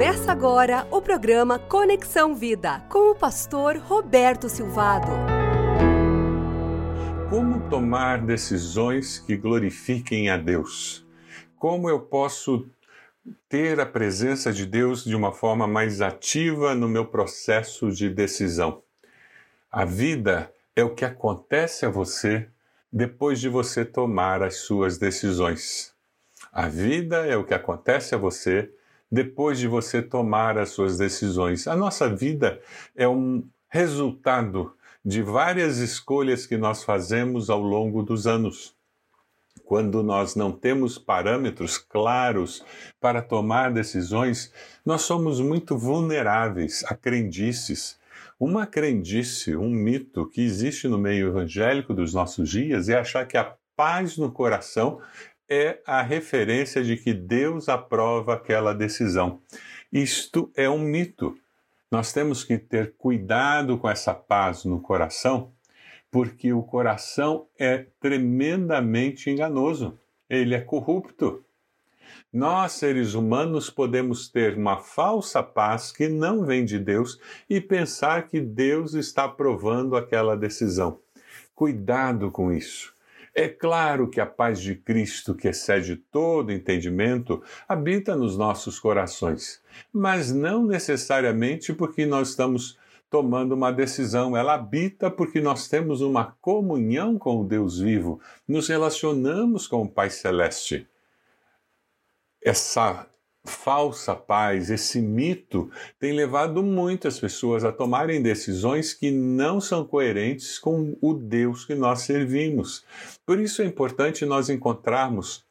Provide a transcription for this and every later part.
Começa agora o programa Conexão Vida com o pastor Roberto Silvado. Como tomar decisões que glorifiquem a Deus? Como eu posso ter a presença de Deus de uma forma mais ativa no meu processo de decisão? A vida é o que acontece a você depois de você tomar as suas decisões. A vida é o que acontece a você depois de você tomar as suas decisões. A nossa vida é um resultado de várias escolhas que nós fazemos ao longo dos anos. Quando nós não temos parâmetros claros para tomar decisões, nós somos muito vulneráveis a crendices. Uma crendice, um mito que existe no meio evangélico dos nossos dias é achar que a paz no coração é a referência de que Deus aprova aquela decisão. Isto é um mito. Nós temos que ter cuidado com essa paz no coração, porque o coração é tremendamente enganoso. Ele é corrupto. Nós, seres humanos, podemos ter uma falsa paz que não vem de Deus e pensar que Deus está aprovando aquela decisão. Cuidado com isso. É claro que a paz de Cristo, que excede todo entendimento, habita nos nossos corações, mas não necessariamente porque nós estamos tomando uma decisão. Ela habita porque nós temos uma comunhão com o Deus vivo, nos relacionamos com o Pai Celeste. Essa falsa paz, esse mito, tem levado muitas pessoas a tomarem decisões que não são coerentes com o Deus que nós servimos. Por isso é importante nós encontrarmos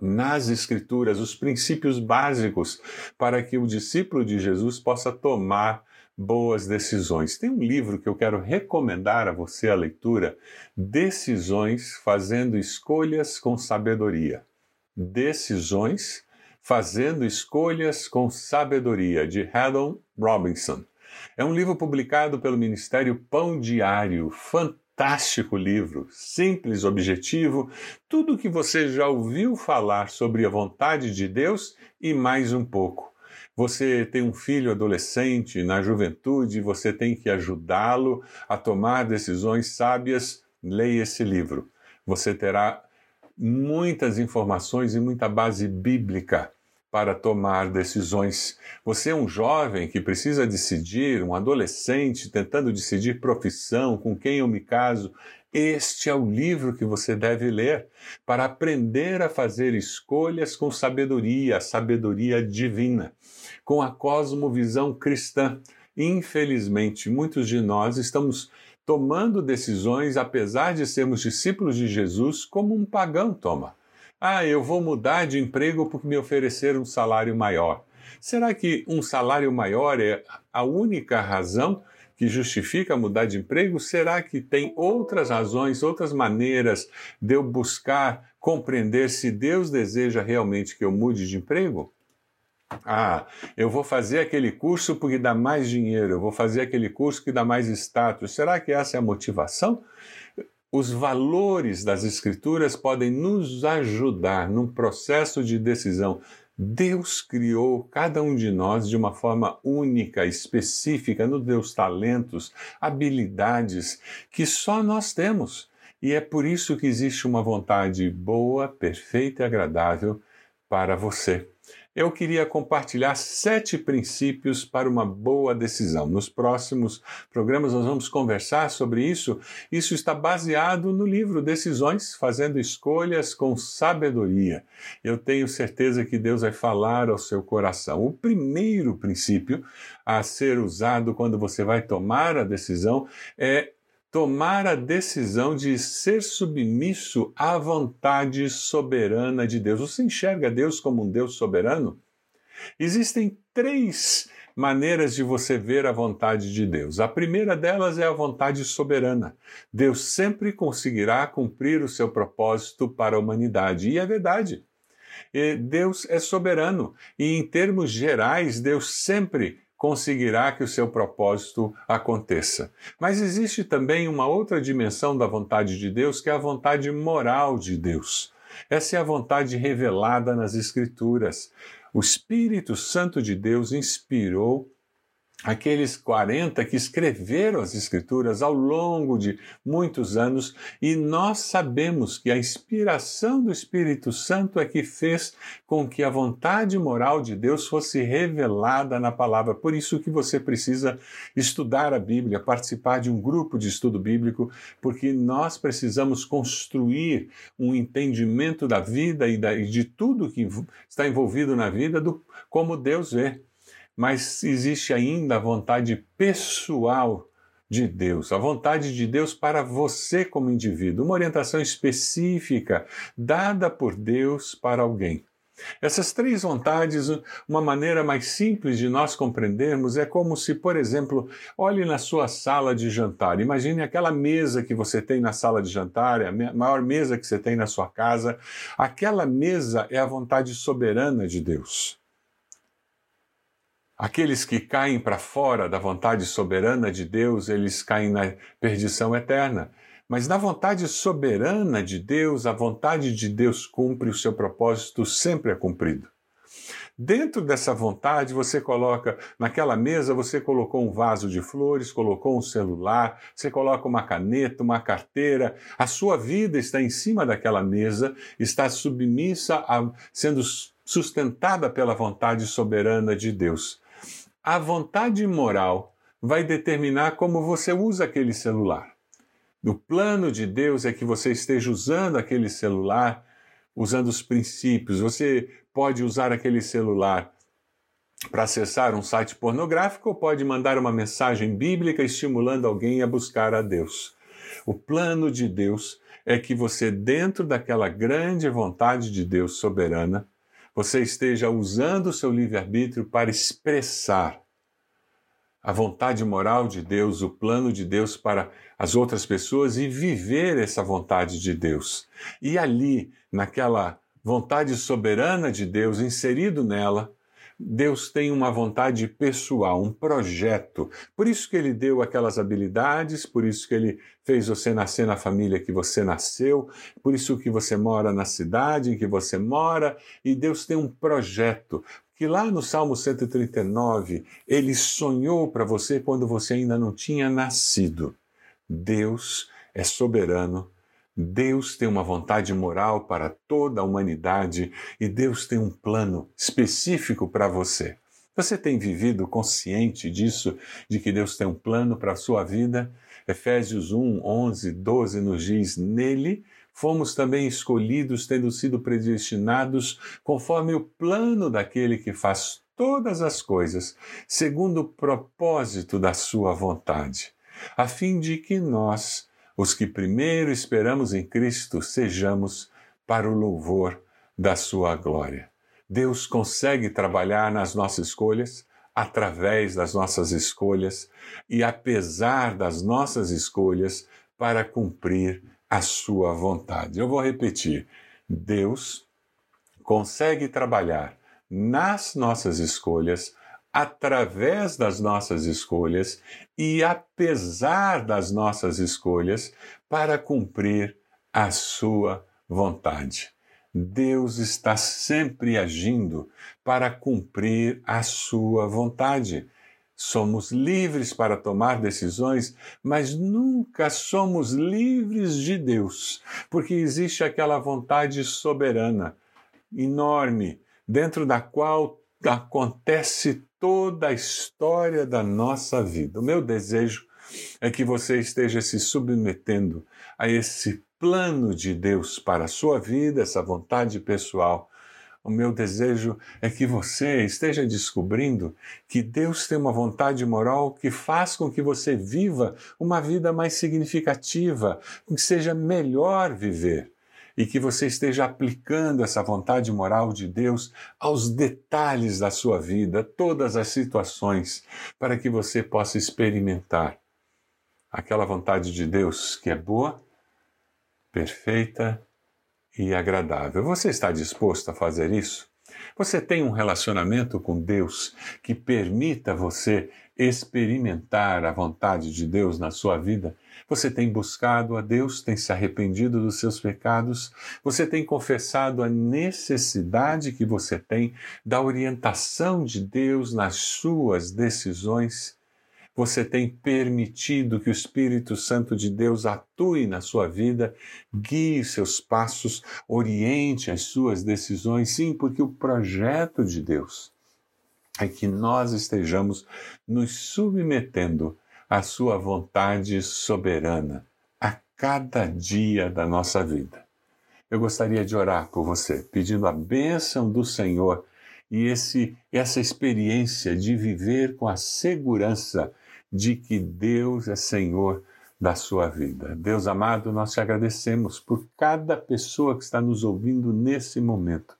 nas Escrituras os princípios básicos para que o discípulo de Jesus possa tomar boas decisões. Tem um livro que eu quero recomendar a você a leitura: Decisões fazendo escolhas com sabedoria. Decisões Fazendo Escolhas com Sabedoria, de Haddon Robinson. É um livro publicado pelo Ministério Pão Diário. Fantástico livro, simples, objetivo, tudo o que você já ouviu falar sobre a vontade de Deus e mais um pouco. Você tem um filho adolescente na juventude, você tem que ajudá-lo a tomar decisões sábias. Leia esse livro. Você terá muitas informações e muita base bíblica para tomar decisões. Você é um jovem que precisa decidir, um adolescente tentando decidir profissão, com quem eu me caso. Este é o livro que você deve ler para aprender a fazer escolhas com sabedoria, sabedoria divina, com a cosmovisão cristã. Infelizmente, muitos de nós estamos tomando decisões, apesar de sermos discípulos de Jesus, como um pagão toma. Ah, eu vou mudar de emprego porque me ofereceram um salário maior. Será que um salário maior é a única razão que justifica mudar de emprego? Será que tem outras razões, outras maneiras de eu buscar compreender se Deus deseja realmente que eu mude de emprego? Ah, eu vou fazer aquele curso porque dá mais dinheiro, eu vou fazer aquele curso que dá mais status. Será que essa é a motivação? os valores das Escrituras podem nos ajudar num processo de decisão. Deus criou cada um de nós de uma forma única, específica, nos deu talentos, habilidades que só nós temos. E é por isso que existe uma vontade boa, perfeita e agradável para você eu queria compartilhar sete princípios para uma boa decisão. Nos próximos programas nós vamos conversar sobre isso. Isso está baseado no livro Decisões, fazendo escolhas com sabedoria. Eu tenho certeza que Deus vai falar ao seu coração. O primeiro princípio a ser usado quando você vai tomar a decisão é tomar a decisão de ser submisso à vontade soberana de Deus. Você enxerga Deus como um Deus soberano? Existem três maneiras de você ver a vontade de Deus. A primeira delas é a vontade soberana. Deus sempre conseguirá cumprir o seu propósito para a humanidade. E é verdade. Deus é soberano e, em termos gerais, Deus sempre conseguirá que o seu propósito aconteça. Mas existe também uma outra dimensão da vontade de Deus, que é a vontade moral de Deus. Essa é a vontade revelada nas Escrituras. O Espírito Santo de Deus inspirou aqueles 40 que escreveram as Escrituras ao longo de muitos anos, e nós sabemos que a inspiração do Espírito Santo é que fez com que a vontade moral de Deus fosse revelada na palavra. Por isso que você precisa estudar a Bíblia, participar de um grupo de estudo bíblico, porque nós precisamos construir um entendimento da vida e de tudo que está envolvido na vida do como Deus vê mas existe ainda a vontade pessoal de Deus, a vontade de Deus para você como indivíduo, uma orientação específica dada por Deus para alguém. Essas três vontades, uma maneira mais simples de nós compreendermos é como se, por exemplo, olhe na sua sala de jantar. Imagine aquela mesa que você tem na sala de jantar, é a maior mesa que você tem na sua casa. Aquela mesa é a vontade soberana de Deus. Aqueles que caem para fora da vontade soberana de Deus, eles caem na perdição eterna. Mas na vontade soberana de Deus, a vontade de Deus cumpre, o seu propósito sempre é cumprido. Dentro dessa vontade, você coloca, naquela mesa, você colocou um vaso de flores, colocou um celular, você coloca uma caneta, uma carteira, a sua vida está em cima daquela mesa, está submissa, a, sendo sustentada pela vontade soberana de Deus. A vontade moral vai determinar como você usa aquele celular. O plano de Deus é que você esteja usando aquele celular, usando os princípios. Você pode usar aquele celular para acessar um site pornográfico ou pode mandar uma mensagem bíblica estimulando alguém a buscar a Deus. O plano de Deus é que você, dentro daquela grande vontade de Deus soberana, você esteja usando o seu livre-arbítrio para expressar a vontade moral de Deus, o plano de Deus para as outras pessoas e viver essa vontade de Deus. E ali, naquela vontade soberana de Deus, inserido nela, Deus tem uma vontade pessoal, um projeto. Por isso que ele deu aquelas habilidades, por isso que ele fez você nascer na família que você nasceu, por isso que você mora na cidade em que você mora, e Deus tem um projeto. Que lá no Salmo 139, ele sonhou para você quando você ainda não tinha nascido. Deus é soberano Deus tem uma vontade moral para toda a humanidade e Deus tem um plano específico para você. Você tem vivido consciente disso, de que Deus tem um plano para a sua vida? Efésios 1, 11, 12 nos diz: Nele fomos também escolhidos, tendo sido predestinados conforme o plano daquele que faz todas as coisas, segundo o propósito da sua vontade, a fim de que nós os que primeiro esperamos em Cristo sejamos para o louvor da Sua glória. Deus consegue trabalhar nas nossas escolhas, através das nossas escolhas e apesar das nossas escolhas, para cumprir a Sua vontade. Eu vou repetir: Deus consegue trabalhar nas nossas escolhas através das nossas escolhas e apesar das nossas escolhas para cumprir a sua vontade. Deus está sempre agindo para cumprir a sua vontade. Somos livres para tomar decisões, mas nunca somos livres de Deus, porque existe aquela vontade soberana, enorme, dentro da qual acontece toda a história da nossa vida. O meu desejo é que você esteja se submetendo a esse plano de Deus para a sua vida, essa vontade pessoal. O meu desejo é que você esteja descobrindo que Deus tem uma vontade moral que faz com que você viva uma vida mais significativa, que seja melhor viver e que você esteja aplicando essa vontade moral de Deus aos detalhes da sua vida, todas as situações, para que você possa experimentar aquela vontade de Deus que é boa, perfeita e agradável. Você está disposto a fazer isso? Você tem um relacionamento com Deus que permita você experimentar a vontade de Deus na sua vida? Você tem buscado a Deus, tem se arrependido dos seus pecados, você tem confessado a necessidade que você tem da orientação de Deus nas suas decisões? Você tem permitido que o Espírito Santo de Deus atue na sua vida, guie seus passos, oriente as suas decisões? Sim, porque o projeto de Deus é que nós estejamos nos submetendo à Sua vontade soberana a cada dia da nossa vida. Eu gostaria de orar por você, pedindo a bênção do Senhor e esse, essa experiência de viver com a segurança de que Deus é Senhor da sua vida. Deus amado, nós te agradecemos por cada pessoa que está nos ouvindo nesse momento.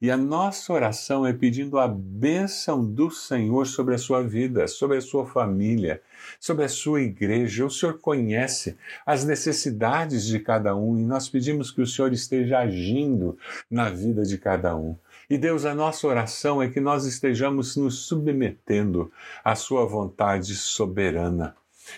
E a nossa oração é pedindo a bênção do Senhor sobre a sua vida, sobre a sua família, sobre a sua igreja. O Senhor conhece as necessidades de cada um e nós pedimos que o Senhor esteja agindo na vida de cada um. E Deus, a nossa oração é que nós estejamos nos submetendo à Sua vontade soberana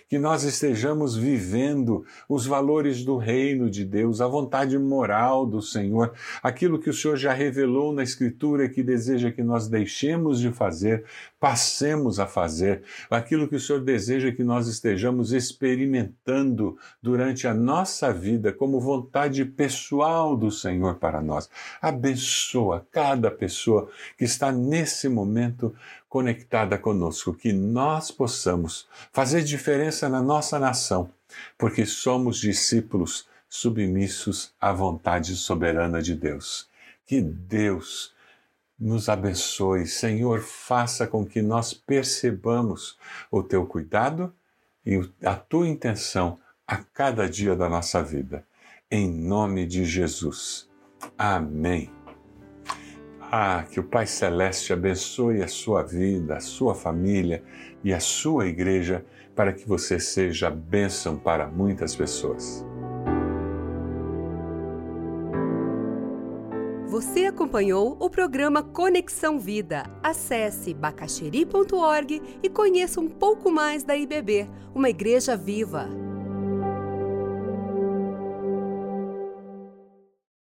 que nós estejamos vivendo os valores do reino de Deus, a vontade moral do Senhor, aquilo que o Senhor já revelou na Escritura que deseja que nós deixemos de fazer, passemos a fazer, aquilo que o Senhor deseja que nós estejamos experimentando durante a nossa vida como vontade pessoal do Senhor para nós. Abençoa cada pessoa que está nesse momento conectada conosco, que nós possamos fazer diferença na nossa nação, porque somos discípulos submissos à vontade soberana de Deus. Que Deus nos abençoe, Senhor, faça com que nós percebamos o teu cuidado e a tua intenção a cada dia da nossa vida. Em nome de Jesus. Amém. Ah, que o Pai Celeste abençoe a sua vida, a sua família e a sua igreja para que você seja bênção para muitas pessoas. Você acompanhou o programa Conexão Vida. Acesse bacacheri.org e conheça um pouco mais da IBB, uma igreja viva.